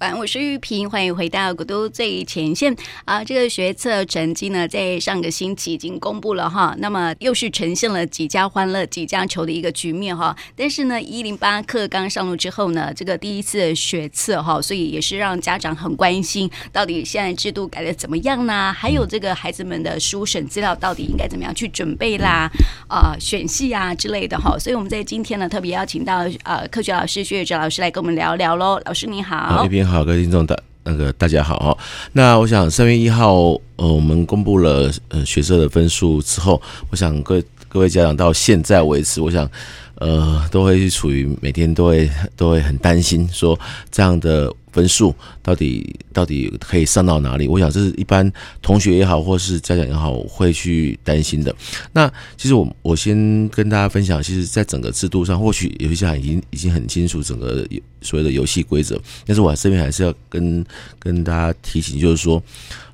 晚，我是玉萍，欢迎回到古都最前线啊！这个学测成绩呢，在上个星期已经公布了哈，那么又是呈现了几家欢乐几家愁的一个局面哈。但是呢，一零八课刚上路之后呢，这个第一次学测哈，所以也是让家长很关心，到底现在制度改的怎么样呢？还有这个孩子们的书审资料到底应该怎么样去准备啦？啊，选系啊之类的哈。所以我们在今天呢，特别邀请到呃科学老师薛岳哲老师来跟我们聊聊喽。老师你好，好，各位听众大那个大家好啊。那我想三月一号呃，我们公布了呃学测的分数之后，我想各各位家长到现在为止，我想呃都会处于每天都会都会很担心说这样的。分数到底到底可以上到哪里？我想这是一般同学也好，或是家长也好，会去担心的。那其实我我先跟大家分享，其实，在整个制度上，或许有些家长已经已经很清楚整个所谓的游戏规则，但是我这边还是要跟跟大家提醒，就是说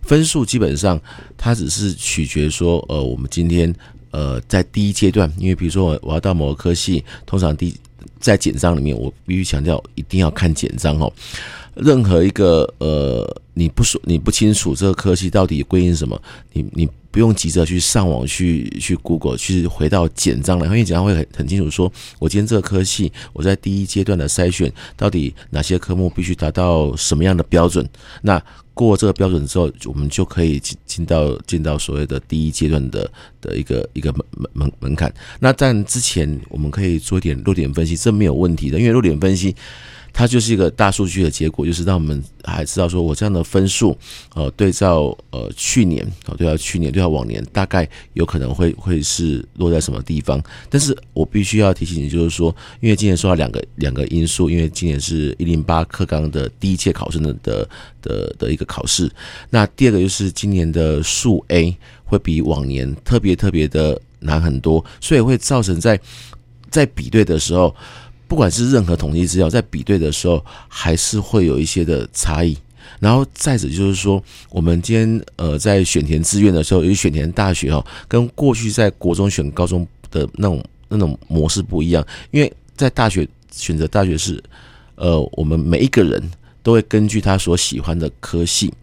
分数基本上它只是取决说，呃，我们今天呃在第一阶段，因为比如说我我要到某个科系，通常第在简章里面，我必须强调一定要看简章哦。任何一个呃，你不说你不清楚这个科系到底归因什么，你你不用急着去上网去去 Google 去回到简章来，因为简章会很很清楚说，我今天这个科系我在第一阶段的筛选到底哪些科目必须达到什么样的标准，那过这个标准之后，我们就可以进进到进到所谓的第一阶段的的一个一个门门门门槛。那在之前我们可以做一点弱点分析，这没有问题的，因为弱点分析。它就是一个大数据的结果，就是让我们还知道说，我这样的分数，呃，对照呃去年，哦，对照去年，对照往年，大概有可能会会是落在什么地方。但是我必须要提醒你，就是说，因为今年受到两个两个因素，因为今年是一零八课纲的第一届考生的的的的一个考试。那第二个就是今年的数 A 会比往年特别特别的难很多，所以会造成在在比对的时候。不管是任何统计资料，在比对的时候，还是会有一些的差异。然后再者就是说，我们今天呃在选填志愿的时候，由于选填大学哈，跟过去在国中选高中的那种那种模式不一样。因为在大学选择大学是，呃，我们每一个人都会根据他所喜欢的科系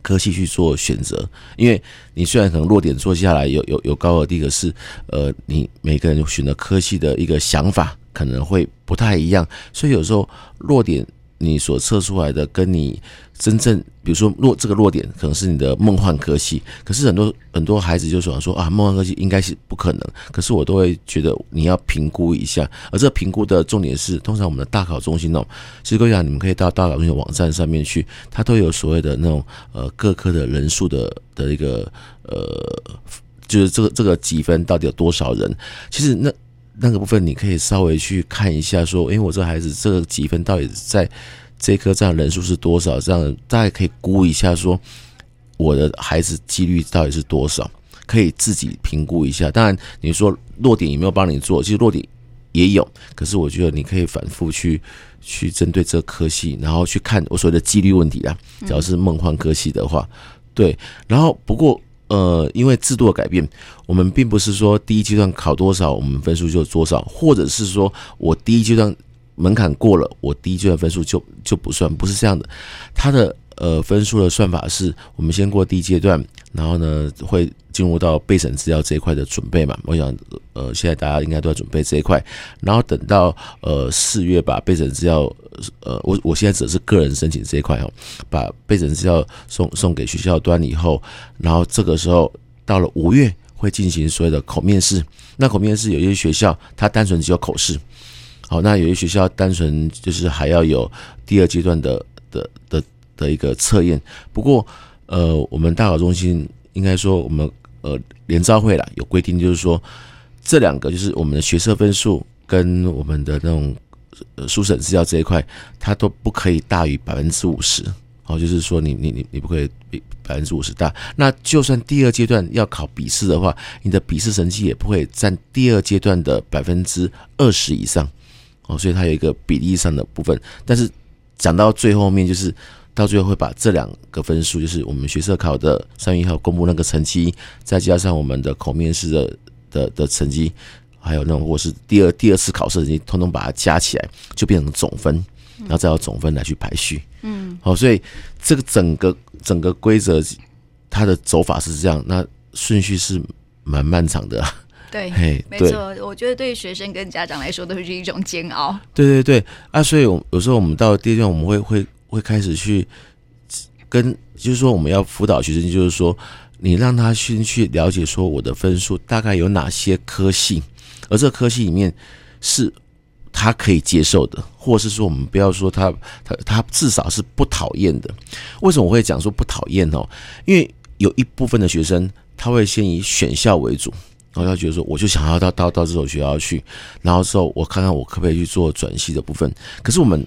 科系去做选择。因为你虽然可能落点做下来有有有高和低，可是呃，你每个人选择科系的一个想法。可能会不太一样，所以有时候弱点你所测出来的，跟你真正，比如说弱这个弱点可能是你的梦幻科系，可是很多很多孩子就想说啊，梦幻科系应该是不可能，可是我都会觉得你要评估一下，而这评估的重点是，通常我们的大考中心哦，其实各位讲，你们可以到大考中心网站上面去，它都有所谓的那种呃各科的人数的的一个呃，就是这个这个几分到底有多少人，其实那。那个部分你可以稍微去看一下，说，因为我这孩子这个几分到底在这科这样人数是多少？这样大概可以估一下，说我的孩子几率到底是多少？可以自己评估一下。当然，你说落点有没有帮你做？其实落点也有，可是我觉得你可以反复去去针对这个科系，然后去看我所谓的几率问题啊。只要是梦幻科系的话，对。然后不过。呃，因为制度的改变，我们并不是说第一阶段考多少，我们分数就多少，或者是说我第一阶段门槛过了，我第一阶段分数就就不算，不是这样的。它的呃分数的算法是，我们先过第一阶段，然后呢会进入到备审资料这一块的准备嘛。我想，呃，现在大家应该都要准备这一块，然后等到呃四月把备审资料。呃，我我现在指的是个人申请这一块哦，把备审资料送送给学校端以后，然后这个时候到了五月会进行所谓的口面试。那口面试有些学校它单纯只有口试，好，那有些学校单纯就是还要有第二阶段的的的的一个测验。不过呃，我们大考中心应该说我们呃联招会啦有规定，就是说这两个就是我们的学测分数跟我们的那种。呃，书审资料这一块，它都不可以大于百分之五十，哦，就是说你你你你不可以比百分之五十大。那就算第二阶段要考笔试的话，你的笔试成绩也不会占第二阶段的百分之二十以上，哦，所以它有一个比例上的部分。但是讲到最后面，就是到最后会把这两个分数，就是我们学测考的三月一号公布那个成绩，再加上我们的口面试的的的成绩。还有那种，或是第二第二次考试，成绩通通把它加起来，就变成总分，然后再用总分来去排序。嗯好，所以这个整个整个规则它的走法是这样，那顺序是蛮漫长的。对，嘿，没错，我觉得对学生跟家长来说都是一种煎熬。对对对，啊，所以有时候我们到第二段，我们会会会开始去跟，就是说我们要辅导学生，就是说你让他先去了解说我的分数大概有哪些科系，而这科系里面是他可以接受的，或是说我们不要说他他他至少是不讨厌的。为什么我会讲说不讨厌哦？因为有一部分的学生他会先以选校为主。然后他觉得说，我就想要到到到这所学校去，然后之后我看看我可不可以去做转系的部分。可是我们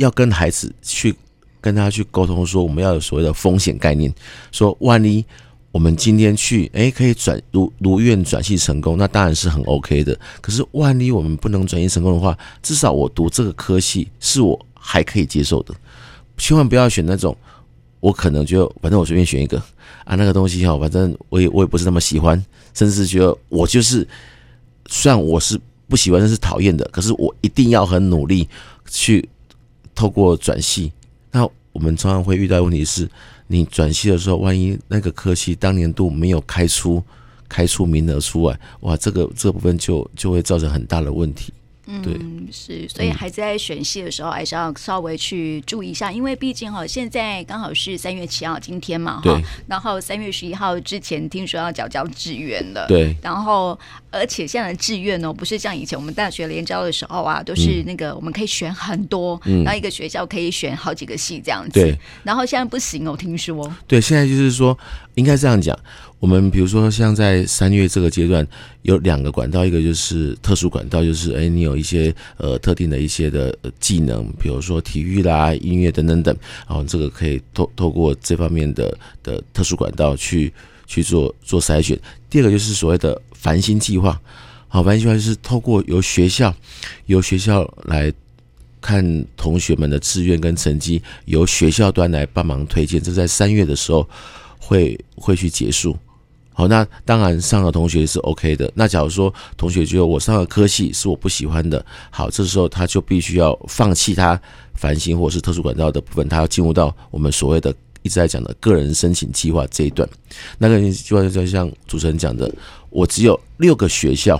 要跟孩子去跟他去沟通，说我们要有所谓的风险概念，说万一我们今天去，哎，可以转如如愿转系成功，那当然是很 OK 的。可是万一我们不能转系成功的话，至少我读这个科系是我还可以接受的。千万不要选那种我可能就反正我随便选一个啊，那个东西哈，反正我也我也不是那么喜欢。甚至觉得我就是，虽然我是不喜欢，但是讨厌的，可是我一定要很努力去透过转系。那我们常常会遇到问题是，你转系的时候，万一那个科系当年度没有开出开出名额出来，哇，这个这部分就就会造成很大的问题。对。嗯，是，所以孩子在选戏的时候还是要稍微去注意一下，因为毕竟哈，现在刚好是三月七号今天嘛，哈，然后三月十一号之前听说要缴交志愿的，对，然后而且现在的志愿呢，不是像以前我们大学联招的时候啊，都是那个我们可以选很多，嗯，然后一个学校可以选好几个系这样子，对，然后现在不行哦，听说，对，现在就是说应该这样讲。我们比如说，像在三月这个阶段，有两个管道，一个就是特殊管道，就是哎，你有一些呃特定的一些的技能，比如说体育啦、音乐等等等，然后这个可以透透过这方面的的特殊管道去去做做筛选。第二个就是所谓的繁星计划，好，繁星计划就是透过由学校由学校来看同学们的志愿跟成绩，由学校端来帮忙推荐，这在三月的时候会会去结束。好，那当然上的同学是 OK 的。那假如说同学觉得我上的科系是我不喜欢的，好，这时候他就必须要放弃他繁星或是特殊管道的部分，他要进入到我们所谓的一直在讲的个人申请计划这一段。那个计划就像主持人讲的，我只有六个学校，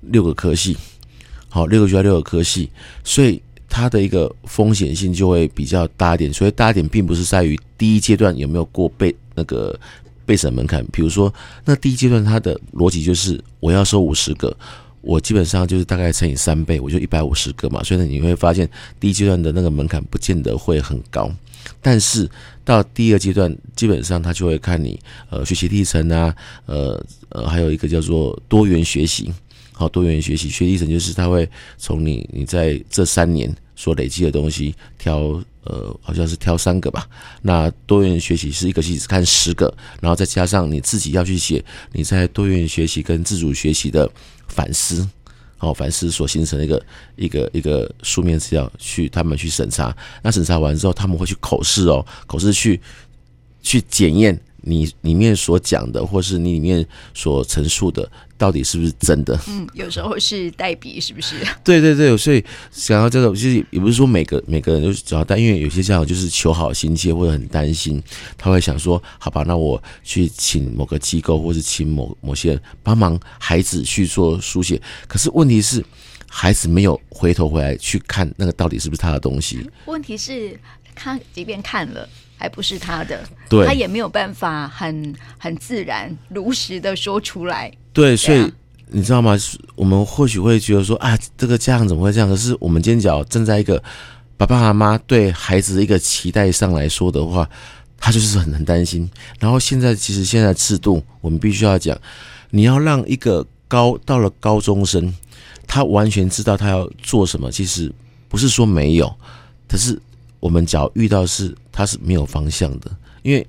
六个科系，好，六个学校六个科系，所以它的一个风险性就会比较大一点。所以大一点并不是在于第一阶段有没有过被那个。备审门槛，比如说，那第一阶段它的逻辑就是我要收五十个，我基本上就是大概乘以三倍，我就一百五十个嘛。所以呢，你会发现第一阶段的那个门槛不见得会很高，但是到第二阶段，基本上他就会看你呃学习历程啊，呃呃，还有一个叫做多元学习，好，多元学习学习历程就是他会从你你在这三年所累积的东西挑。呃，好像是挑三个吧。那多元学习是一个系只看十个，然后再加上你自己要去写你在多元学习跟自主学习的反思，好，反思所形成的一个一个一个书面资料，去他们去审查。那审查完之后，他们会去口试哦，口试去去检验。你里面所讲的，或是你里面所陈述的，到底是不是真的？嗯，有时候是代笔，是不是？对对对，所以想要这种，其实也不是说每个每个人都只要带，因为有些家长就是求好心切，或者很担心，他会想说：好吧，那我去请某个机构，或是请某某些人帮忙孩子去做书写。可是问题是，孩子没有回头回来去看那个到底是不是他的东西。问题是，他即便看了。还不是他的，对，他也没有办法很很自然如实的说出来。对，所以你知道吗？我们或许会觉得说啊，这个家长怎么会这样？可是我们今天只要站在一个爸爸妈妈对孩子的一个期待上来说的话，他就是很很担心。然后现在其实现在制度，我们必须要讲，你要让一个高到了高中生，他完全知道他要做什么，其实不是说没有，可是。我们只要遇到是他是没有方向的，因为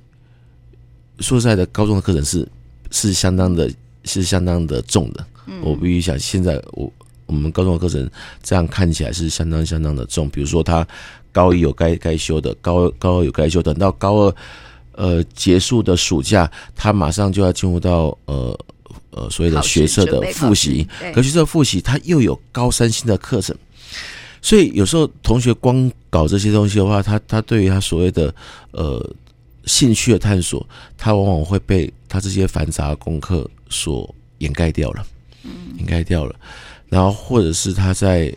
说实在的，高中的课程是是相当的，是相当的重的。我必须想，现在我我们高中的课程这样看起来是相当相当的重。比如说，他高一有该该修的，高高二有该修，等到高二呃结束的暑假，他马上就要进入到呃呃所谓的学测的复习。可学测复习，他又有高三新的课程。所以有时候同学光搞这些东西的话，他他对于他所谓的呃兴趣的探索，他往往会被他这些繁杂的功课所掩盖掉了，掩盖掉了。然后或者是他在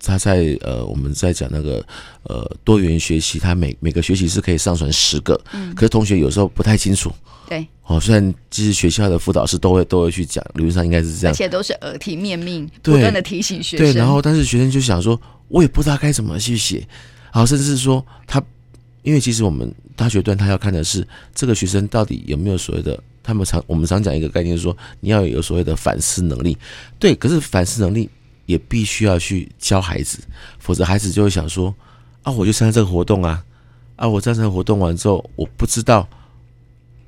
他在呃我们在讲那个呃多元学习，他每每个学习是可以上传十个，可是同学有时候不太清楚。对，哦，虽然其实学校的辅导师都会都会去讲，理论上应该是这样，而且都是耳提面命，不断的提醒学生。对，然后但是学生就想说，我也不知道该怎么去写，好，甚至是说他，因为其实我们大学段他要看的是这个学生到底有没有所谓的，他们常我们常讲一个概念，说你要有所谓的反思能力。对，可是反思能力也必须要去教孩子，否则孩子就会想说，啊，我就参加这个活动啊，啊，我参加活动完之后，我不知道。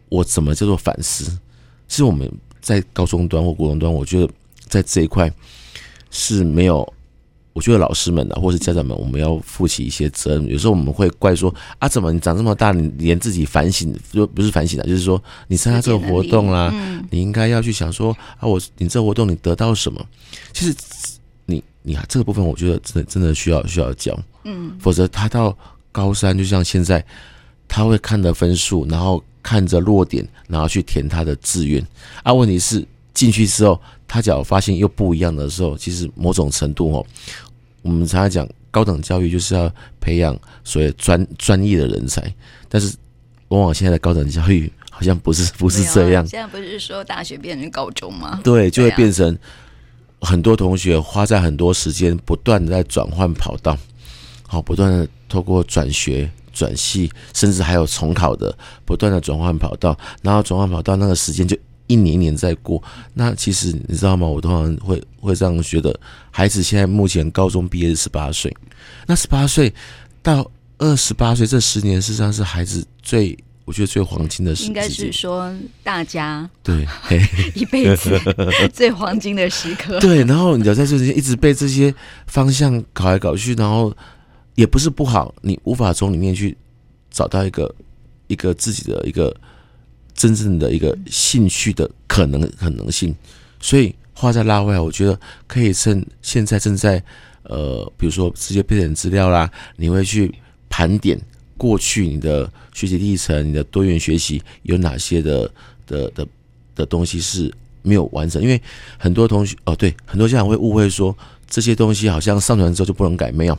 我怎么叫做反思？是我们在高中端或国中端，我觉得在这一块是没有。我觉得老师们啊，或是家长们，我们要负起一些责任。有时候我们会怪说啊，怎么你长这么大，你连自己反省就不是反省了，就是说你参加这个活动啦，嗯、你应该要去想说啊，我你这个活动你得到什么？其实你你这个部分，我觉得真的真的需要需要教，嗯，否则他到高三，就像现在，他会看着分数，然后。看着落点，然后去填他的志愿啊。问题是进去之后，他只要发现又不一样的时候，其实某种程度哦，我们常常讲高等教育就是要培养所谓专专业的人才，但是往往现在的高等教育好像不是不是这样。现在不是说大学变成高中吗？对，就会变成很多同学花在很多时间，不断的在转换跑道，好，不断的透过转学。转系，甚至还有重考的，不断的转换跑道，然后转换跑道那个时间就一年一年在过。那其实你知道吗？我通常会会这样觉得，孩子现在目前高中毕业是十八岁，那十八岁到二十八岁这十年，事实上是孩子最我觉得最黄金的时间。应该是说大家对 一辈子 最黄金的时刻。对，然后你要在这间一直被这些方向搞来搞去，然后。也不是不好，你无法从里面去找到一个一个自己的一个真正的一个兴趣的可能可能性，所以话再拉回来，我觉得可以趁现在正在呃，比如说直接备点资料啦，你会去盘点过去你的学习历程，你的多元学习有哪些的的的的东西是没有完成，因为很多同学哦，对，很多家长会误会说这些东西好像上传之后就不能改，没有。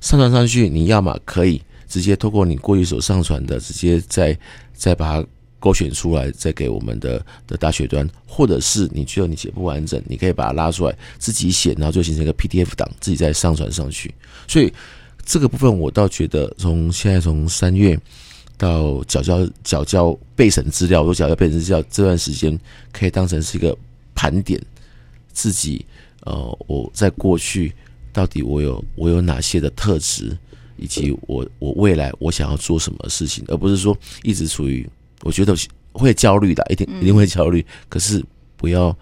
上传上去，你要么可以直接透过你过去所上传的，直接再再把它勾选出来，再给我们的的大学端，或者是你觉得你写不完整，你可以把它拉出来自己写，然后就形成一个 PDF 档，自己再上传上去。所以这个部分我倒觉得，从现在从三月到缴交缴交备审资料，我缴交备审资料这段时间，可以当成是一个盘点自己。呃，我在过去。到底我有我有哪些的特质，以及我我未来我想要做什么事情，而不是说一直处于我觉得会焦虑的，一定一定会焦虑，可是不要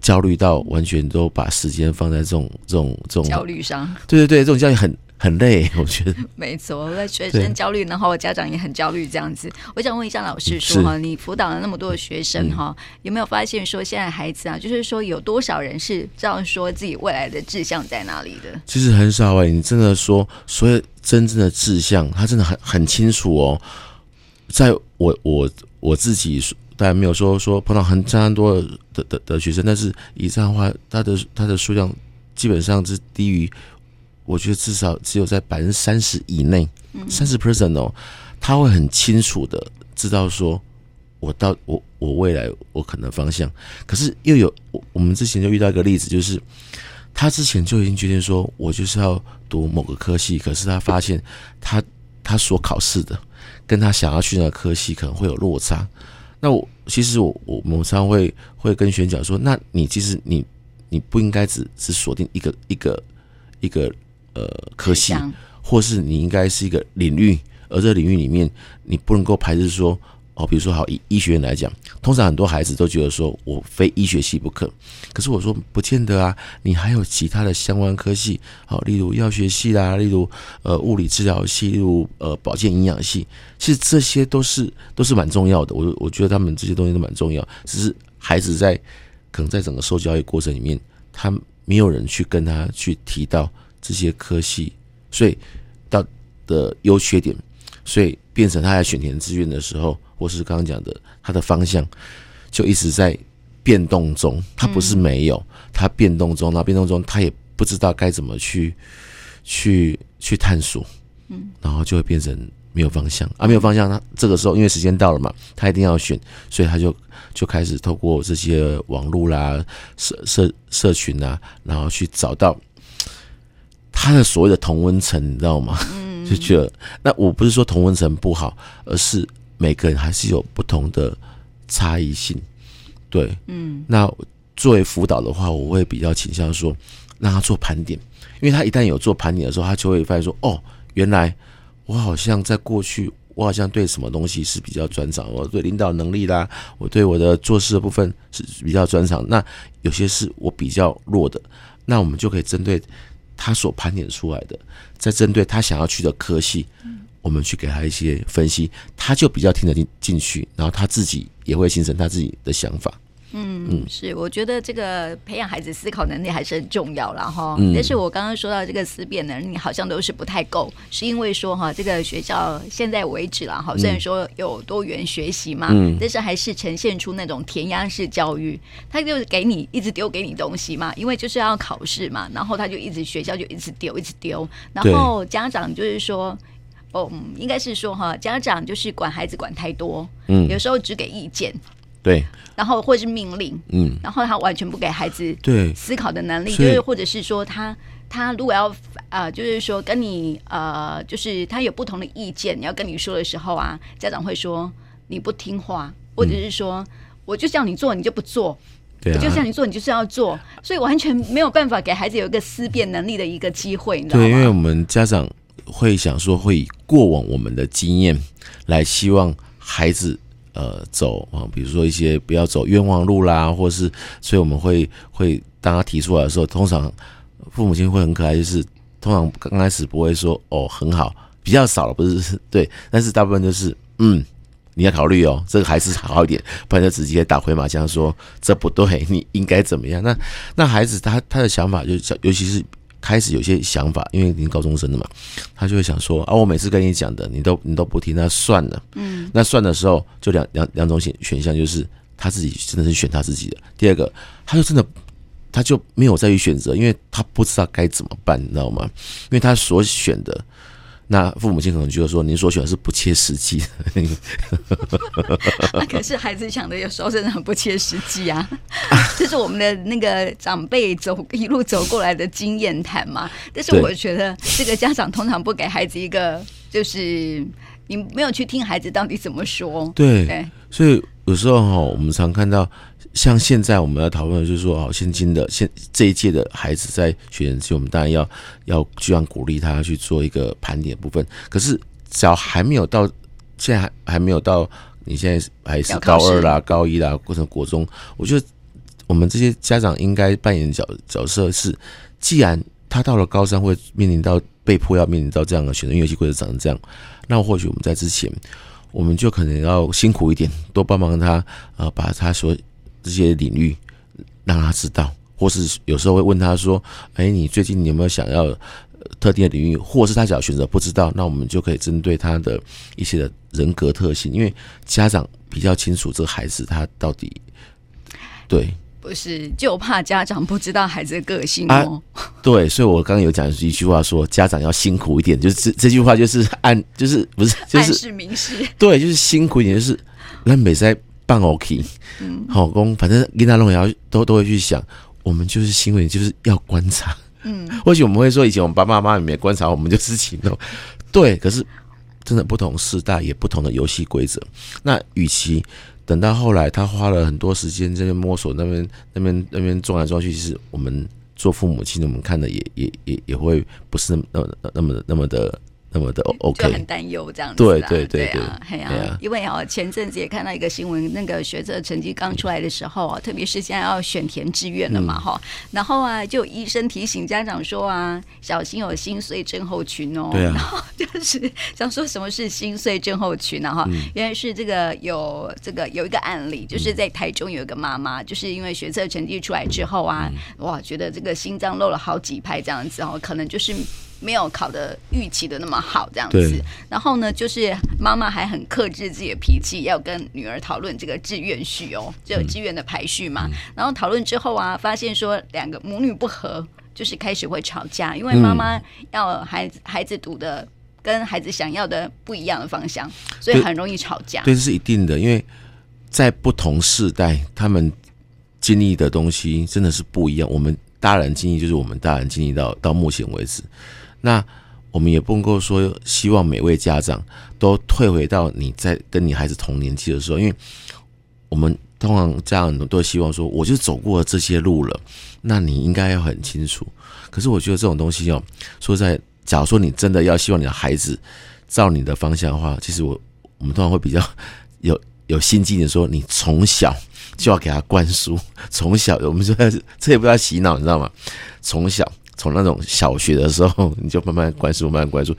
焦虑到完全都把时间放在这种这种这种焦虑上。对对对，这种焦虑很。很累，我觉得 没错。我在学生焦虑，然后家长也很焦虑，这样子。我想问一下老师说哈，你辅导了那么多的学生哈，有没有发现说现在孩子啊，就是说有多少人是这样说自己未来的志向在哪里的？其实很少哎、欸，你真的说，所有真正的志向，他真的很很清楚哦。在我我我自己当然没有说说碰到很非常多的的的，学生，但是以这样的话，他的他的数量基本上是低于。我觉得至少只有在百分之三十以内，三十 percent 哦，他会很清楚的知道说，我到我我未来我可能方向。可是又有我我们之前就遇到一个例子，就是他之前就已经决定说我就是要读某个科系，可是他发现他他所考试的跟他想要去那个科系可能会有落差。那我其实我我们常常会会跟学员讲说，那你其实你你不应该只只锁定一个一个一个。呃，科系，或是你应该是一个领域，而这个领域里面，你不能够排斥说，哦，比如说好以医学院来讲，通常很多孩子都觉得说我非医学系不可，可是我说不见得啊，你还有其他的相关科系，好，例如药学系啦，例如呃物理治疗系，例如呃保健营养系，其实这些都是都是蛮重要的，我我觉得他们这些东西都蛮重要，只是孩子在可能在整个受教育过程里面，他没有人去跟他去提到。这些科系，所以到的优缺点，所以变成他在选填志愿的时候，或是刚刚讲的他的方向，就一直在变动中。他不是没有，他变动中，那变动中他也不知道该怎么去去去探索，嗯，然后就会变成没有方向啊，没有方向。他这个时候因为时间到了嘛，他一定要选，所以他就就开始透过这些网络啦、社社社群啊，然后去找到。他的所谓的同温层，你知道吗？嗯，就觉得那我不是说同温层不好，而是每个人还是有不同的差异性。对，嗯，那作为辅导的话，我会比较倾向说让他做盘点，因为他一旦有做盘点的时候，他就会发现说，哦，原来我好像在过去，我好像对什么东西是比较专长，我对领导能力啦，我对我的做事的部分是比较专长，那有些是我比较弱的，那我们就可以针对。他所盘点出来的，再针对他想要去的科系，我们去给他一些分析，他就比较听得进进去，然后他自己也会形成他自己的想法。嗯嗯，是，我觉得这个培养孩子思考能力还是很重要了哈。嗯，但是我刚刚说到这个思辨能力好像都是不太够，是因为说哈，这个学校现在为止了哈，虽然说有多元学习嘛，嗯，但是还是呈现出那种填鸭式教育，他就是给你一直丢给你东西嘛，因为就是要考试嘛，然后他就一直学校就一直丢一直丢，然后家长就是说，哦，应该是说哈，家长就是管孩子管太多，嗯，有时候只给意见。对，然后或是命令，嗯，然后他完全不给孩子对。思考的能力，就是或者是说他他如果要呃，就是说跟你呃，就是他有不同的意见，你要跟你说的时候啊，家长会说你不听话，或者是说、嗯、我就叫你做你就不做，对、啊，我就叫你做你就是要做，所以完全没有办法给孩子有一个思辨能力的一个机会，你知道吗？对，因为我们家长会想说会以过往我们的经验来希望孩子。呃，走啊，比如说一些不要走冤枉路啦，或是，所以我们会会当他提出来的时候，通常父母亲会很可爱，就是通常刚开始不会说哦很好，比较少了，不是对，但是大部分就是嗯，你要考虑哦，这个还是好一点，不然就直接打回马枪说这不对，你应该怎么样？那那孩子他他的想法就是，尤其是。开始有些想法，因为你是高中生的嘛，他就会想说啊，我每次跟你讲的，你都你都不听，那算了。嗯，那算的时候，就两两两种选选项，就是他自己真的是选他自己的。第二个，他就真的他就没有再去选择，因为他不知道该怎么办，你知道吗？因为他所选的。那父母亲可能觉得说，您所选的是不切实际的。可是孩子想的有时候真的很不切实际啊，这是我们的那个长辈走一路走过来的经验谈嘛。但是我觉得这个家长通常不给孩子一个，就是你没有去听孩子到底怎么说。对，对，所以有时候哈，我们常看到。像现在我们要讨论的就是说，哦，现今的现这一届的孩子在学前期，我们当然要要这样鼓励他去做一个盘点部分。可是只要还没有到，现在还还没有到，你现在还是高二啦、高一啦，或者国中，我觉得我们这些家长应该扮演角角色是，既然他到了高三会面临到被迫要面临到这样的选择，因为游戏规则长成这样，那或许我们在之前，我们就可能要辛苦一点，多帮忙他，呃，把他所这些领域让他知道，或是有时候会问他说：“哎，你最近你有没有想要特定的领域？”或是他想要选择不知道，那我们就可以针对他的一些的人格特性，因为家长比较清楚这个孩子他到底对，不是就怕家长不知道孩子的个性哦。啊、对，所以我刚刚有讲一句话说，家长要辛苦一点，就是这这句话就是暗，就是不是就是暗示明示，对，就是辛苦一点，就是让美在。办 OK，好工，反正跟他弄也要都都会去想，我们就是新闻就是要观察，嗯，或许我们会说以前我们爸爸妈妈也没观察，我们就自己弄，对，可是真的不同时代也不同的游戏规则，那与其等到后来他花了很多时间在那边摸索，那边那边那边撞来撞去，其实我们做父母亲的，我们看的也也也也会不是那么那么那么的。那么的 OK，就很担忧这样子。对对对对啊，哎呀，因为哦，前阵子也看到一个新闻，那个学测成绩刚出来的时候啊，特别是现在要选填志愿了嘛哈，然后啊，就医生提醒家长说啊，小心有心碎症候群哦。对啊。然后就是想说什么是心碎症候群呢？哈，原来是这个有这个有一个案例，就是在台中有一个妈妈，就是因为学测成绩出来之后啊，哇，觉得这个心脏漏了好几拍这样子哦，可能就是。没有考的预期的那么好，这样子。然后呢，就是妈妈还很克制自己的脾气，要跟女儿讨论这个志愿序哦，就志愿的排序嘛。嗯、然后讨论之后啊，发现说两个母女不和，就是开始会吵架，因为妈妈要孩子孩子读的跟孩子想要的不一样的方向，所以很容易吵架。对，这是一定的，因为在不同世代，他们经历的东西真的是不一样。我们大人经历就是我们大人经历到到目前为止。那我们也不能够说希望每位家长都退回到你在跟你孩子同年纪的时候，因为我们通常家长都希望说，我就走过了这些路了，那你应该要很清楚。可是我觉得这种东西哦，说在假如说你真的要希望你的孩子照你的方向的话，其实我我们通常会比较有有心机的说，你从小就要给他灌输，从小我们说这也不要洗脑，你知道吗？从小。从那种小学的时候，你就慢慢灌输，慢慢灌输，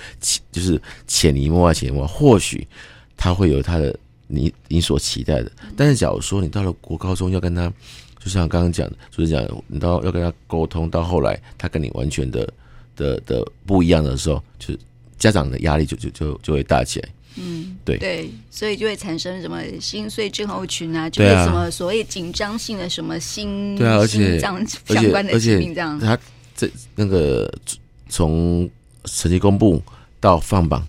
就是潜移默化，潜移默化，或许他会有他的你你所期待的。但是，假如说你到了国高中要跟他，就像刚刚讲的，就是讲你到要跟他沟通，到后来他跟你完全的的的不一样的时候，就是家长的压力就就就就会大起来。嗯，对对，所以就会产生什么心碎症候群啊，就是什么所谓紧张性的什么心对啊，而且这样相关的疾病这样。他这那个从成绩公布到放榜，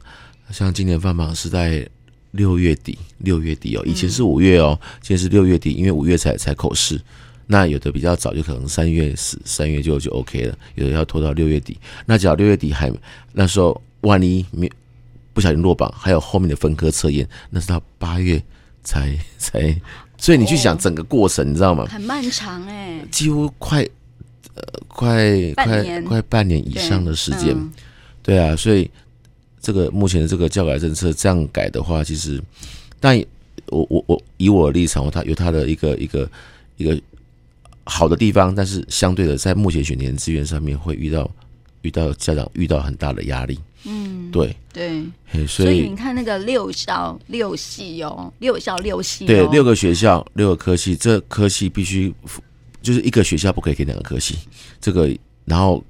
像今年放榜是在六月底，六月底哦，以前是五月哦，现在是六月底，因为五月才才口试，那有的比较早，就可能三月十三月就就 OK 了，有的要拖到六月底。那只要六月底还那时候，万一没不小心落榜，还有后面的分科测验，那是到八月才才，所以你去想整个过程，你知道吗？很漫长哎，几乎快。呃，快快快半年以上的时间，对，啊，所以这个目前的这个教改政策这样改的话，其实，但我我我以我的立场，它有它的一个一个一个好的地方，但是相对的，在目前选填资源上面会遇到遇到家长遇到很大的压力，嗯，对。对，所以，所以你看那个六校六系哦，六校六系，哦，对，六个学校六个科系，这科系必须。就是一个学校不可以给两个科系，这个然后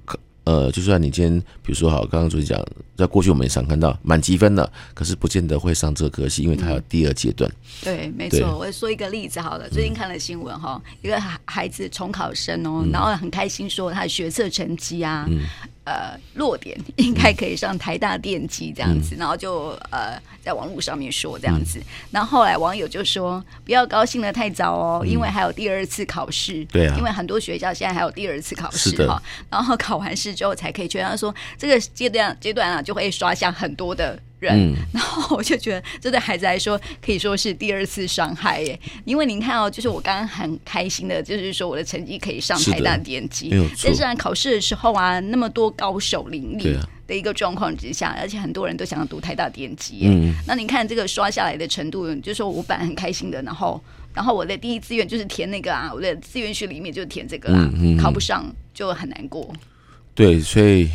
呃，就算你今天比如说好，刚刚主持讲，在过去我们也常看到满积分的，可是不见得会上这个科系，因为它有第二阶段。嗯、对，没错。我说一个例子好了，最近看了新闻哈，嗯、一个孩子重考生哦，然后很开心说他的学测成绩啊。嗯呃，落点应该可以上台大电机这样子，嗯、然后就呃，在网络上面说这样子，嗯、然后后来网友就说不要高兴的太早哦，嗯、因为还有第二次考试，对啊，因为很多学校现在还有第二次考试哈，然后考完试之后才可以确认。他说这个阶段阶段啊，就会刷下很多的。人，嗯、然后我就觉得这对孩子来说可以说是第二次伤害耶，因为您看哦，就是我刚刚很开心的，就是说我的成绩可以上台大电机，但是在考试的时候啊，那么多高手林立的一个状况之下，啊、而且很多人都想要读台大电机，嗯，那您看这个刷下来的程度，就是说我本来很开心的，然后，然后我的第一志愿就是填那个啊，我的志愿序里面就填这个啊，嗯嗯、考不上就很难过，对，所以。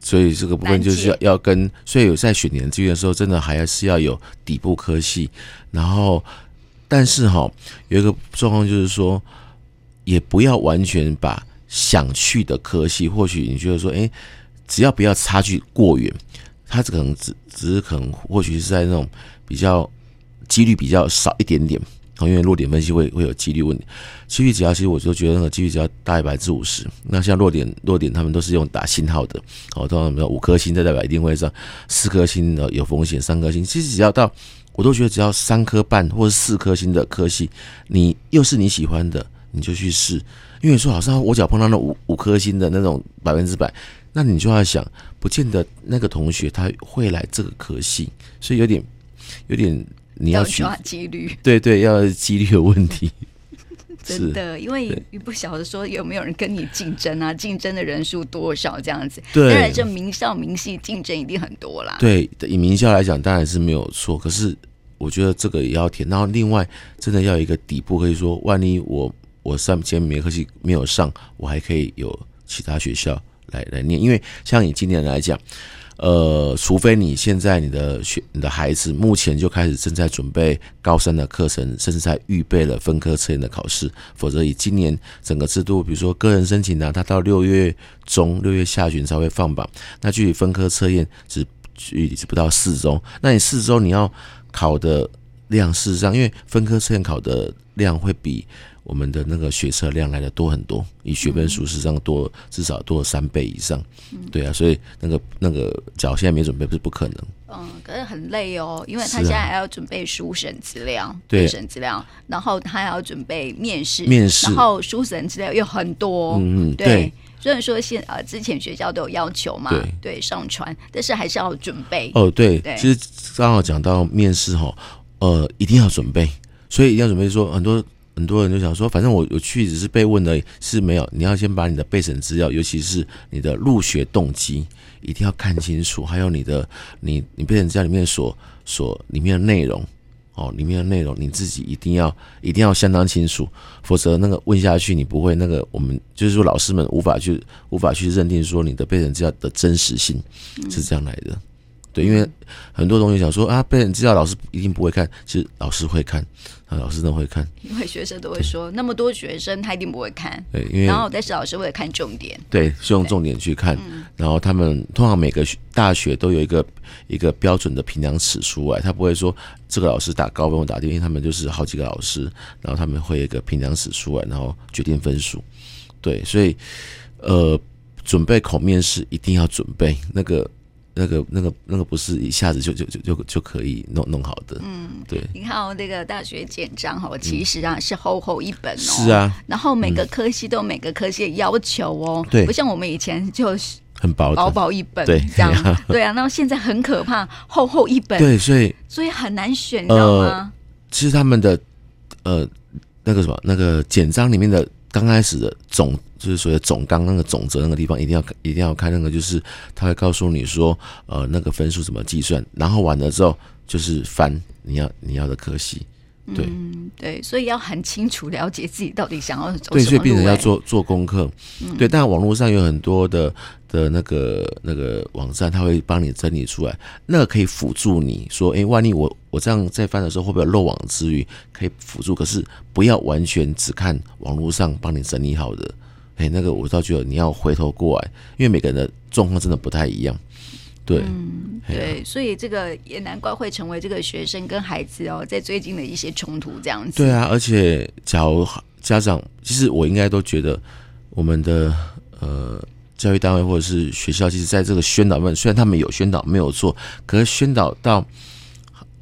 所以这个部分就是要要跟，所以有在选填志愿的时候，真的还是要有底部科系。然后，但是哈，有一个状况就是说，也不要完全把想去的科系，或许你觉得说，哎，只要不要差距过远，它可能只只是可能，或许是在那种比较几率比较少一点点。因为落点分析会会有几率问题，几率只要其实我就觉得那个几率只要大于百分之五十。那像落点落点他们都是用打星号的，哦，通常比如五颗星，就代表一定会上四颗星的有风险，三颗星其实只要到，我都觉得只要三颗半或者四颗星的科系，你又是你喜欢的，你就去试。因为说好像我只要碰到那五五颗星的那种百分之百，那你就要想，不见得那个同学他会来这个科系，所以有点有点。你要抓几率？对对，要几率有问题。真的，因为你不晓得说有没有人跟你竞争啊，竞争的人数多少这样子。对，当然这名校名系竞争一定很多啦。对，以名校来讲当然是没有错，可是我觉得这个也要填。然后另外真的要有一个底部，可以说万一我我上前面科系没有上，我还可以有其他学校来来念。因为像你今年来讲。呃，除非你现在你的学你的孩子目前就开始正在准备高三的课程，甚至在预备了分科测验的考试，否则以今年整个制度，比如说个人申请呢，他到六月中、六月下旬才会放榜，那距离分科测验只距离是不到四周，那你四周你要考的量，事实上，因为分科测验考的量会比。我们的那个学测量来的多很多，以学分数实际上多至少多了三倍以上，对啊，所以那个那个，假如现在没准备，不是不可能。嗯，可是很累哦，因为他现在还要准备书审资料，对书审资料，然后他还要准备面试，面试，然后书审资料又很多，嗯嗯，对。虽然说现呃之前学校都有要求嘛，对对，上传，但是还是要准备。哦，对，对，其实刚好讲到面试哈，呃，一定要准备，所以一定要准备说很多。很多人就想说，反正我我去只是被问的，是没有。你要先把你的备审资料，尤其是你的入学动机，一定要看清楚。还有你的你你备审资料里面所所里面的内容哦，里面的内容你自己一定要一定要相当清楚，否则那个问下去你不会那个我们就是说老师们无法去无法去认定说你的备审资料的真实性是这样来的。对，因为很多同学想说啊，被人知道老师一定不会看，其实老师会看。老师都会看，因为学生都会说那么多学生，他一定不会看。对，因为然后但是老师会看重点，对，是用重点去看。然后他们通常每个大学都有一个一个标准的评量尺出来，他不会说这个老师打高分或打低，因为他们就是好几个老师，然后他们会有一个评量尺出来，然后决定分数。对，所以呃，准备口面试一定要准备那个。那个、那个、那个不是一下子就就就就就可以弄弄好的。嗯，对。你看哦，那个大学简章哈，其实啊是厚厚一本哦。是啊。然后每个科系都有每个科系的要求哦。对。不像我们以前就是很薄薄薄一本，对，这样。对啊，那现在很可怕，厚厚一本。对，所以所以很难选，你知道吗？其实他们的呃那个什么那个简章里面的刚开始的总。就是所谓总纲那个总则那个地方，一定要一定要看那个，就是他会告诉你说，呃，那个分数怎么计算，然后完了之后就是翻你要你要的科系，对、嗯、对，所以要很清楚了解自己到底想要走什么。对，所以病人要做做功课，嗯、对。但网络上有很多的的那个那个网站，他会帮你整理出来，那个可以辅助你说，哎，万一我我这样在翻的时候会不会有漏网之鱼？可以辅助，可是不要完全只看网络上帮你整理好的。哎，那个我倒觉得你要回头过来，因为每个人的状况真的不太一样。对，嗯，对，所以这个也难怪会成为这个学生跟孩子哦，在最近的一些冲突这样子。对啊，而且假如家长，其实我应该都觉得，我们的呃教育单位或者是学校，其实在这个宣导面，虽然他们有宣导没有错，可是宣导到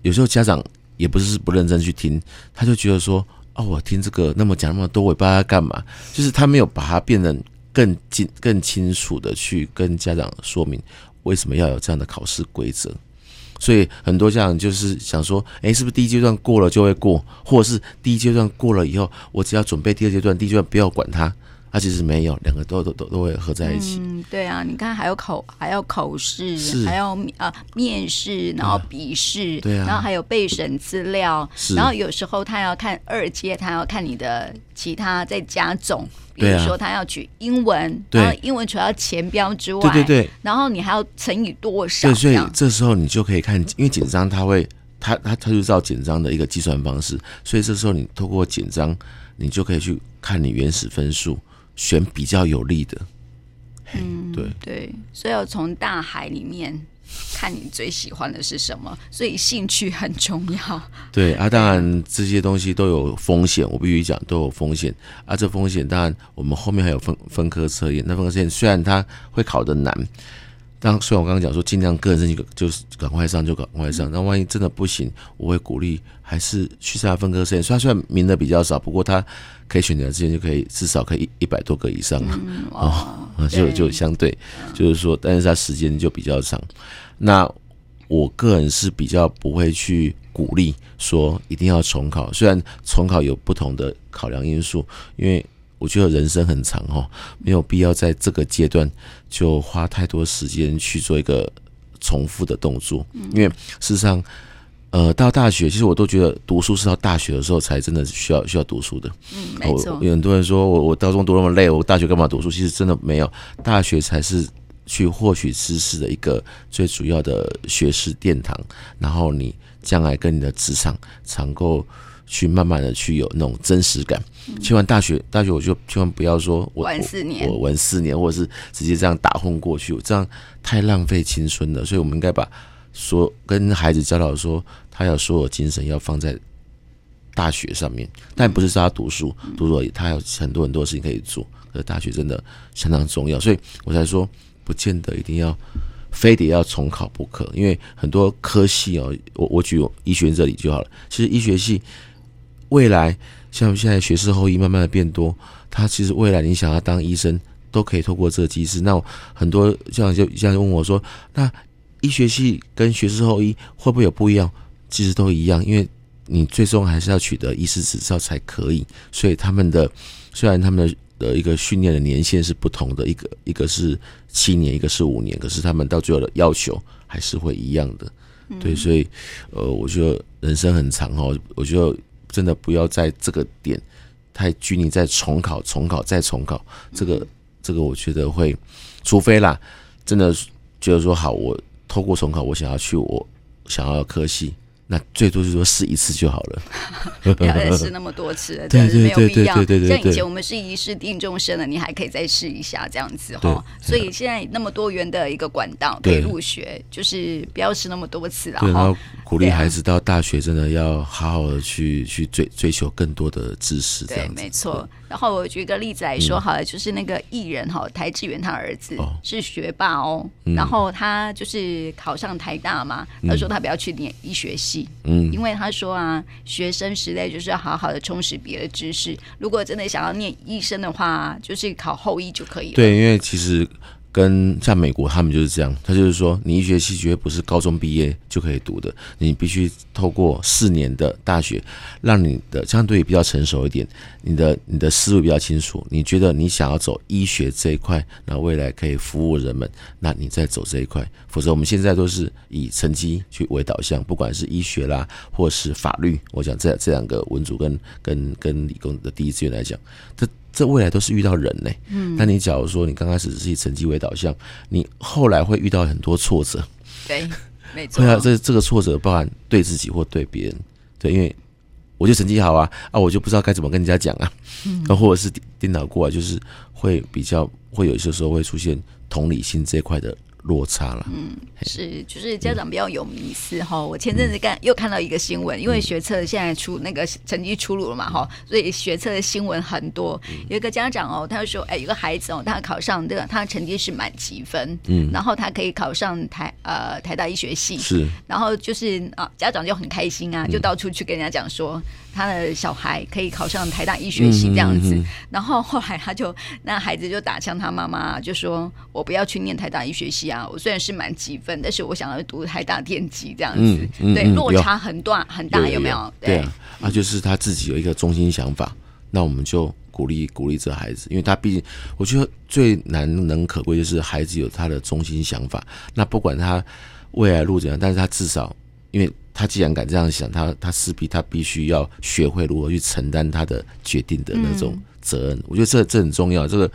有时候家长也不是不认真去听，他就觉得说。哦，我听这个那么讲那么多，我也不知道他干嘛。就是他没有把它变得更清、更清楚的去跟家长说明为什么要有这样的考试规则。所以很多家长就是想说，哎，是不是第一阶段过了就会过，或者是第一阶段过了以后，我只要准备第二阶段，第一阶段不要管它。他其实没有，两个都都都都会合在一起。嗯，对啊，你看还有考，还要考试，还要啊面试，然后笔试，对啊，然后还有备审资料，然后有时候他要看二阶，他要看你的其他再加总，比如说他要取英文，然后英文除了前标之外，对对对，然后你还要乘以多少？对，所以这时候你就可以看，因为紧张他会，他他他就知道简章的一个计算方式，所以这时候你透过简章，你就可以去看你原始分数。选比较有利的，嗯，对对，所以要从大海里面看你最喜欢的是什么，所以兴趣很重要。对啊，当然这些东西都有风险，我必须讲都有风险啊。这风险当然我们后面还有分分科测验，那分科测验虽然它会考的难。但虽然我刚刚讲说尽量个人申请就是赶快上就赶快上，那万一真的不行，我会鼓励还是去参加分科测验。虽然虽然名额比较少，不过他可以选择之前就可以至少可以一一百多个以上了，嗯、哦，就就相对就是说，但是它时间就比较长。那我个人是比较不会去鼓励说一定要重考。虽然重考有不同的考量因素，因为我觉得人生很长哦，没有必要在这个阶段就花太多时间去做一个重复的动作。因为事实上，呃，到大学其实我都觉得读书是到大学的时候才真的需要需要读书的。嗯，没错。有很多人说我我高中读那么累，我大学干嘛读书？其实真的没有，大学才是。去获取知识的一个最主要的学识殿堂，然后你将来跟你的职场，能够去慢慢的去有那种真实感。千万大学，大学我就千万不要说我玩四年，我玩四年，或者是直接这样打混过去，这样太浪费青春了。所以我们应该把说跟孩子教导说，他要所有精神要放在大学上面，但不是说他读书，读书而已他有很多很多事情可以做。可是大学真的相当重要，所以我才说。不见得一定要非得要重考不可，因为很多科系哦，我我举医学这里就好了。其实医学系未来像现在学士后裔慢慢的变多，他其实未来你想要当医生都可以透过这个机制。那很多像就像问我说，那医学系跟学士后医会不会有不一样？其实都一样，因为你最终还是要取得医师执照才可以。所以他们的虽然他们的。的一个训练的年限是不同的，一个一个是七年，一个是五年，可是他们到最后的要求还是会一样的，对，所以呃，我觉得人生很长哦，我觉得真的不要在这个点太拘泥在重考、重考再重考，这个这个我觉得会，除非啦，真的觉得说好，我透过重考，我想要去我想要的科系。那最多就是说试一次就好了，不要再试那么多次了，真的是没有必要。像以前我们是一试定终身了，你还可以再试一下这样子哈。所以现在那么多元的一个管道可以入学，就是不要试那么多次了。然后鼓励孩子到大学真的要好好的去去追追求更多的知识，这样没错。然后我举个例子来说好了，就是那个艺人哈，台志远他儿子是学霸哦，然后他就是考上台大嘛，他说他不要去念医学系。嗯，因为他说啊，学生时代就是要好好的充实别的知识。如果真的想要念医生的话，就是考后医就可以了。对，因为其实。跟像美国他们就是这样，他就是说，你医学系绝不是高中毕业就可以读的，你必须透过四年的大学，让你的相对比较成熟一点，你的你的思路比较清楚。你觉得你想要走医学这一块，那未来可以服务人们，那你再走这一块。否则我们现在都是以成绩去为导向，不管是医学啦，或是法律，我想这这两个文组跟跟跟理工的第一志愿来讲，这。这未来都是遇到人呢，嗯，那你假如说你刚开始是以成绩为导向，你后来会遇到很多挫折，对，没错，对啊，这这个挫折包含对自己或对别人，对，因为我就成绩好啊，啊，我就不知道该怎么跟人家讲啊，嗯，或者是颠倒过来，就是会比较会有些时候会出现同理心这一块的。落差了，嗯，是，就是家长比较有迷思哈。我前阵子看又看到一个新闻，因为学测现在出那个成绩出炉了嘛哈，所以学测的新闻很多。有一个家长哦，他就说，哎，有个孩子哦，他考上这个，他的成绩是满级分，嗯，然后他可以考上台呃台大医学系，是，然后就是啊，家长就很开心啊，就到处去跟人家讲说。他的小孩可以考上台大医学系这样子，嗯嗯嗯、然后后来他就那孩子就打枪他妈妈，就说：“我不要去念台大医学系啊！我虽然是满级分，但是我想要读台大电机这样子。嗯嗯”对，落差很大很大，有没有？对啊，啊，就是他自己有一个中心想法，那我们就鼓励鼓励这孩子，因为他毕竟我觉得最难能可贵就是孩子有他的中心想法。那不管他未来路怎样，但是他至少因为。他既然敢这样想，他他势必他必须要学会如何去承担他的决定的那种责任。嗯、我觉得这这很重要，这个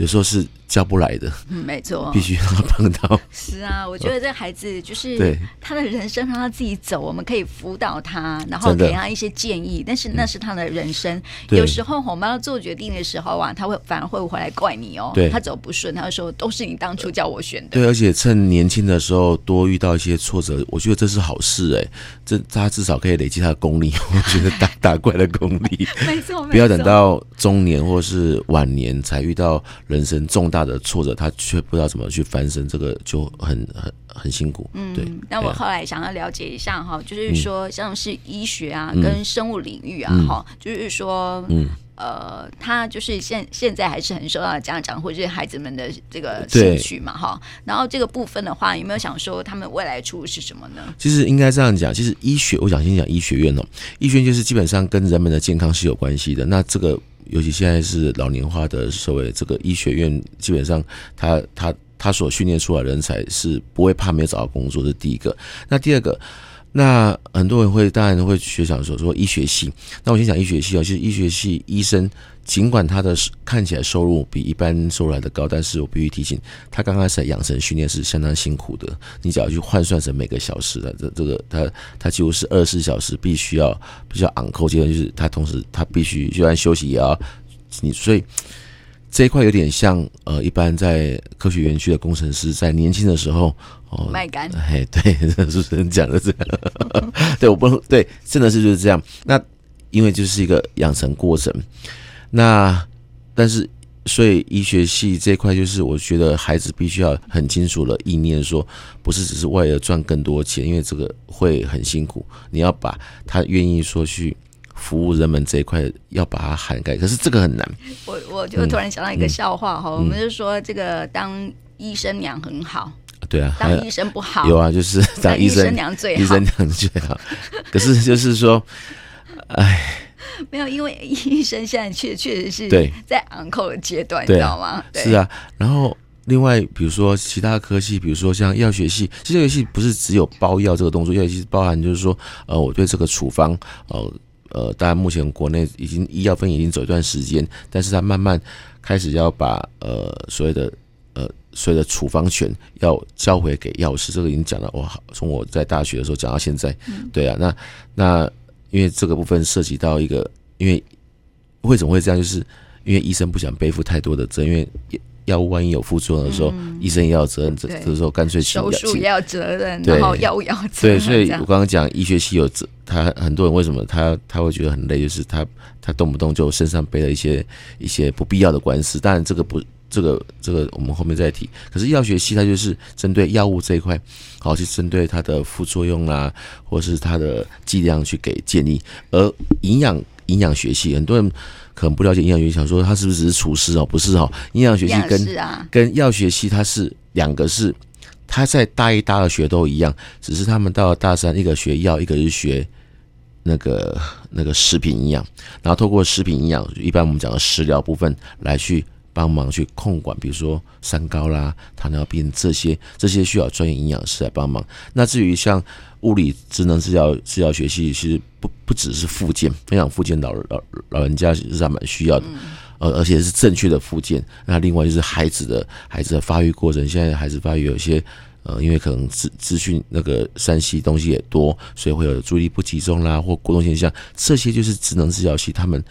有时候是。教不来的，嗯，没错，必须让他碰到。是啊，我觉得这孩子就是他的人生，让他自己走，我们可以辅导他，然后给他一些建议。但是那是他的人生，有时候我们要做决定的时候啊，他会反而会回来怪你哦。对，他走不顺，他说都是你当初叫我选的。对，而且趁年轻的时候多遇到一些挫折，我觉得这是好事哎，这他至少可以累积他的功力，我觉得打打 怪的功力。没错，不要等到中年或是晚年才遇到人生重大。的挫折，他却不知道怎么去翻身，这个就很很很辛苦。嗯，对。那我后来想要了解一下哈，就是说像是医学啊，跟生物领域啊，哈，就是说，嗯，呃，他就是现现在还是很受到家长或者是孩子们的这个兴趣嘛，哈。然后这个部分的话，有没有想说他们未来出路是什么呢？其实应该这样讲，其实医学，我想先讲医学院哦，医学院就是基本上跟人们的健康是有关系的。那这个尤其现在是老年化的社会，这个医学院基本上他他他所训练出来的人才是不会怕没有找到工作，这第一个。那第二个。那很多人会当然会学想说说医学系，那我先讲医学系啊，其实医学系医生尽管他的看起来收入比一般收入来的高，但是我必须提醒，他刚开始养成训练是相当辛苦的。你只要去换算成每个小时的这这个他他几乎是二十四小时必须要比较昂扣阶段，就是他同时他必须就算休息也要你，所以这一块有点像呃一般在科学园区的工程师在年轻的时候。哦，卖肝，哎，对，主持人讲的这样，对，我不能，对，真的是就是这样。那因为就是一个养成过程，那但是所以医学系这一块，就是我觉得孩子必须要很清楚的意念，说不是只是为了赚更多钱，因为这个会很辛苦。你要把他愿意说去服务人们这一块，要把它涵盖，可是这个很难。我我就突然想到一个笑话哈，嗯嗯、我们就说这个当医生娘很好。对啊，当医生不好。有啊，就是 当医生，娘最好，医生娘最好。可是就是说，哎，没有，因为医生现在确确实是对在昂扣的阶段，你知道吗？是啊。然后另外，比如说其他科系，比如说像药学系，其实药学系不是只有包药这个动作，药学系包含就是说，呃，我对这个处方，呃呃，当然目前国内已经医药分已经走一段时间，但是他慢慢开始要把呃所谓的呃。所有的处方权要交回给药师，这个已经讲了。我从我在大学的时候讲到现在，对啊，那那因为这个部分涉及到一个，因为为什么会这样？就是因为医生不想背负太多的责任，因为药物万一有副作用的时候，医生也要责任。这这时候干脆手术也要责任，然后药物要责任。对，所以我刚刚讲医学系有责，他很多人为什么他他会觉得很累，就是他他动不动就身上背了一些一些不必要的官司。当然这个不。这个这个我们后面再提。可是药学系它就是针对药物这一块，好去针对它的副作用啊，或是它的剂量去给建议。而营养营养学系很多人可能不了解营养学系，想说他是不是只是厨师哦？不是哦，营养学系跟跟药学系它是两个是，他在大一、大二学都一样，只是他们到了大三，一个学药，一个是学那个那个食品营养，然后透过食品营养，一般我们讲的食疗部分来去。帮忙去控管，比如说三高啦、糖尿病这些，这些需要专业营养师来帮忙。那至于像物理职能治疗治疗学系，其实不不只是复健，分享复健老老老人家是还蛮需要的，而而且是正确的复健。那另外就是孩子的孩子的发育过程，现在孩子发育有些呃，因为可能资资讯那个山西东西也多，所以会有注意力不集中啦或过动现象，这些就是职能治疗系他们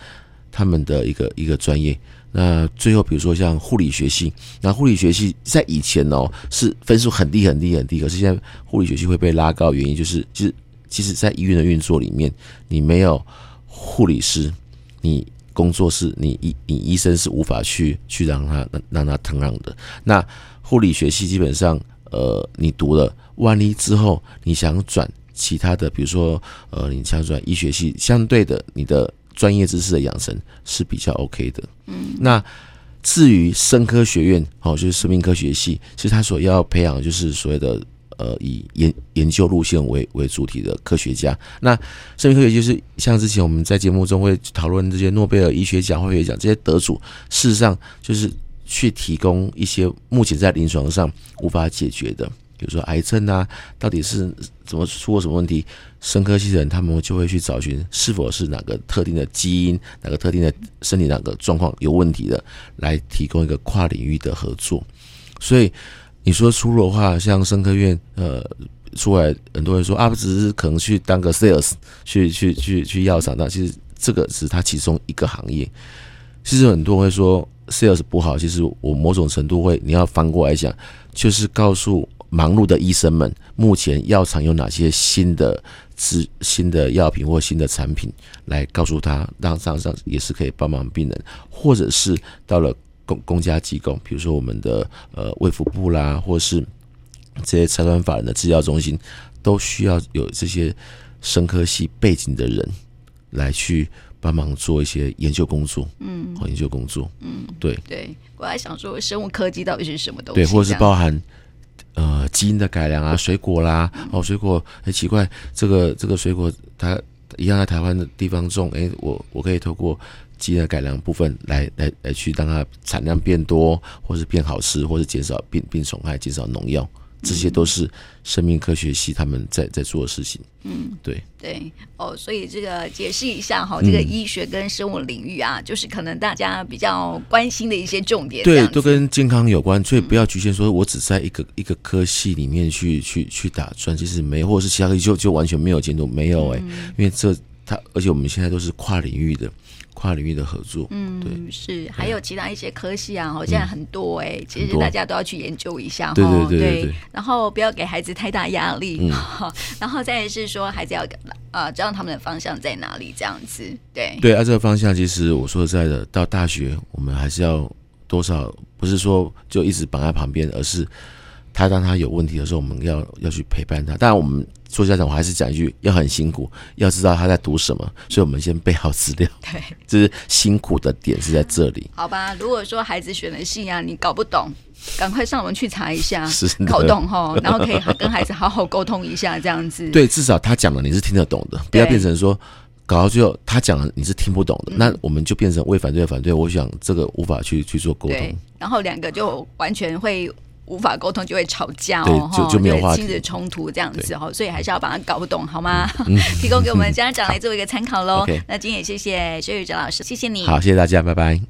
他们的一个一个专业。那最后，比如说像护理学系，那护理学系在以前哦是分数很低很低很低，可是现在护理学系会被拉高，原因就是其实其实在医院的运作里面，你没有护理师，你工作室你医你医生是无法去去让他让他疼让的。那护理学系基本上，呃，你读了，万一之后你想转其他的，比如说呃，你想转医学系，相对的你的。专业知识的养成是比较 OK 的。嗯，那至于生科学院，哦，就是生命科学系，其实他所要培养的就是所谓的呃，以研研究路线为为主体的科学家。那生命科学就是像之前我们在节目中会讨论这些诺贝尔医学奖、化学奖这些得主，事实上就是去提供一些目前在临床上无法解决的。比如说癌症啊，到底是怎么出过什么问题？生科系的人他们就会去找寻是否是哪个特定的基因、哪个特定的身体哪个状况有问题的，来提供一个跨领域的合作。所以你说出路的话，像生科院呃出来，很多人说啊，不只是可能去当个 sales，去去去去药厂，但其实这个是他其中一个行业。其实很多人会说 sales 不好，其实我某种程度会，你要翻过来讲，就是告诉。忙碌的医生们，目前药厂有哪些新的资、新的药品或新的产品，来告诉他，让上上也是可以帮忙病人，或者是到了公公家机构，比如说我们的呃卫福部啦，或是这些财团法人的制药中心，都需要有这些生科系背景的人来去帮忙做一些研究工作，嗯，研究工作，嗯，对。对，我还想说生物科技到底是什么东西？对，或者是包含呃基因的改良啊，水果啦，嗯、哦，水果很奇怪，这个这个水果它一样在台湾的地方种，哎，我我可以透过基因的改良部分来来来去让它产量变多，或是变好吃，或是减少病病虫害，减少农药。这些都是生命科学系他们在在做的事情。嗯，对对哦，所以这个解释一下哈，这个医学跟生物领域啊，嗯、就是可能大家比较关心的一些重点。对，都跟健康有关，所以不要局限说，我只在一个、嗯、一个科系里面去去去打转，其实没，或者是其他科系就就完全没有进度，没有哎、欸，嗯、因为这它，而且我们现在都是跨领域的。跨领域的合作，嗯，对，是还有其他一些科系啊，好像很多哎，其实大家都要去研究一下，对对对对。然后不要给孩子太大压力，然后再是说孩子要啊知道他们的方向在哪里，这样子，对。对啊，这个方向其实我说实在的，到大学我们还是要多少，不是说就一直绑在旁边，而是。他当他有问题的时候，我们要要去陪伴他。当然，我们做家长，我还是讲一句，要很辛苦，要知道他在读什么。所以，我们先备好资料。对，就是辛苦的点是在这里。好吧，如果说孩子选了系啊，你搞不懂，赶快上网去查一下，搞懂哈，然后可以跟孩子好好沟通一下，这样子。对，至少他讲的你是听得懂的，不要变成说搞到最后他讲的你是听不懂的，那我们就变成为反对反对。我想这个无法去去做沟通，然后两个就完全会。无法沟通就会吵架哦，就就没有亲子冲突这样子哦，所以还是要把它搞不懂好吗？提供给我们 家长来做一个参考喽。那今天也谢谢薛宇哲老师，谢谢你。好，谢谢大家，拜拜。